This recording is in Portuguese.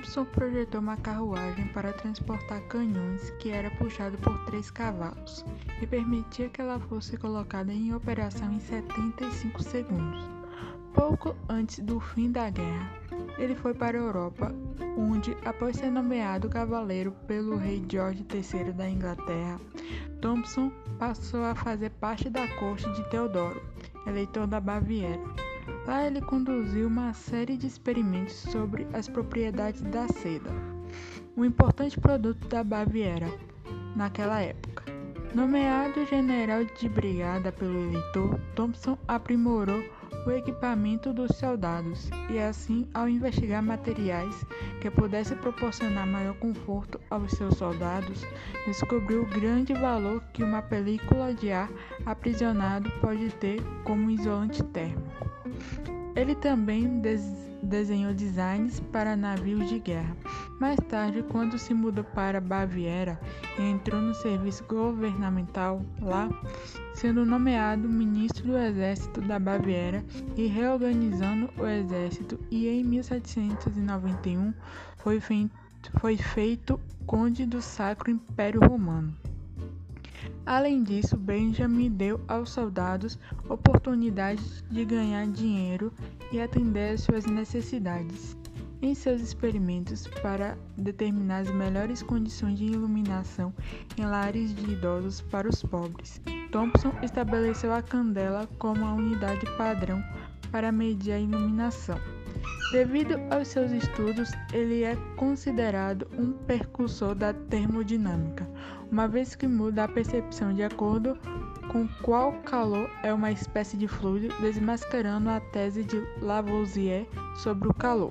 Thompson projetou uma carruagem para transportar canhões que era puxado por três cavalos e permitia que ela fosse colocada em operação em 75 segundos. Pouco antes do fim da guerra, ele foi para a Europa, onde, após ser nomeado cavaleiro pelo rei George III da Inglaterra, Thompson passou a fazer parte da corte de Teodoro, eleitor da Baviera. Lá ele conduziu uma série de experimentos sobre as propriedades da seda, um importante produto da Baviera naquela época. Nomeado general de brigada pelo eleitor, Thompson aprimorou o equipamento dos soldados e assim, ao investigar materiais que pudessem proporcionar maior conforto aos seus soldados, descobriu o grande valor que uma película de ar aprisionado pode ter como isolante térmico. Ele também des desenhou designs para navios de guerra. Mais tarde, quando se mudou para Baviera e entrou no serviço governamental lá, sendo nomeado ministro do Exército da Baviera e reorganizando o exército, e em 1791 foi feito, foi feito conde do Sacro Império Romano. Além disso, Benjamin deu aos soldados oportunidade de ganhar dinheiro e atender às suas necessidades. Em seus experimentos para determinar as melhores condições de iluminação em lares de idosos para os pobres, Thompson estabeleceu a candela como a unidade padrão para medir a iluminação. Devido aos seus estudos, ele é considerado um precursor da termodinâmica, uma vez que muda a percepção de acordo com qual calor é uma espécie de fluido, desmascarando a tese de Lavoisier sobre o calor.